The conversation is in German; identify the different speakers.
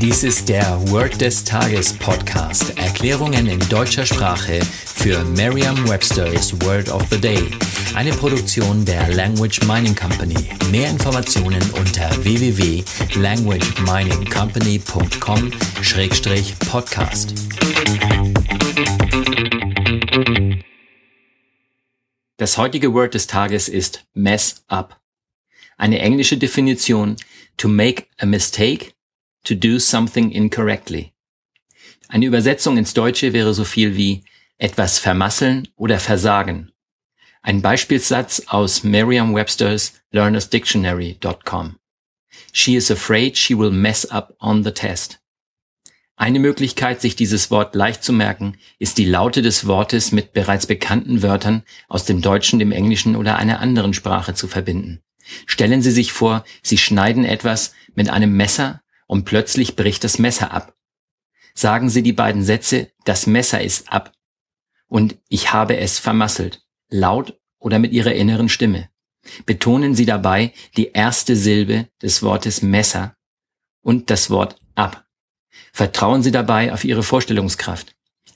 Speaker 1: Dies ist der Word des Tages Podcast. Erklärungen in deutscher Sprache für Merriam-Webster's Word of the Day. Eine Produktion der Language Mining Company. Mehr Informationen unter www.languageminingcompany.com-podcast. Das heutige Word des Tages ist mess up. Eine englische Definition to make a mistake, to do something incorrectly. Eine Übersetzung ins Deutsche wäre so viel wie etwas vermasseln oder versagen. Ein Beispielsatz aus Merriam-Webster's learnersdictionary.com. She is afraid she will mess up on the test. Eine Möglichkeit, sich dieses Wort leicht zu merken, ist die Laute des Wortes mit bereits bekannten Wörtern aus dem Deutschen, dem Englischen oder einer anderen Sprache zu verbinden. Stellen Sie sich vor, Sie schneiden etwas mit einem Messer und plötzlich bricht das Messer ab. Sagen Sie die beiden Sätze, das Messer ist ab und ich habe es vermasselt, laut oder mit Ihrer inneren Stimme. Betonen Sie dabei die erste Silbe des Wortes Messer und das Wort ab. Vertrauen Sie dabei auf Ihre Vorstellungskraft.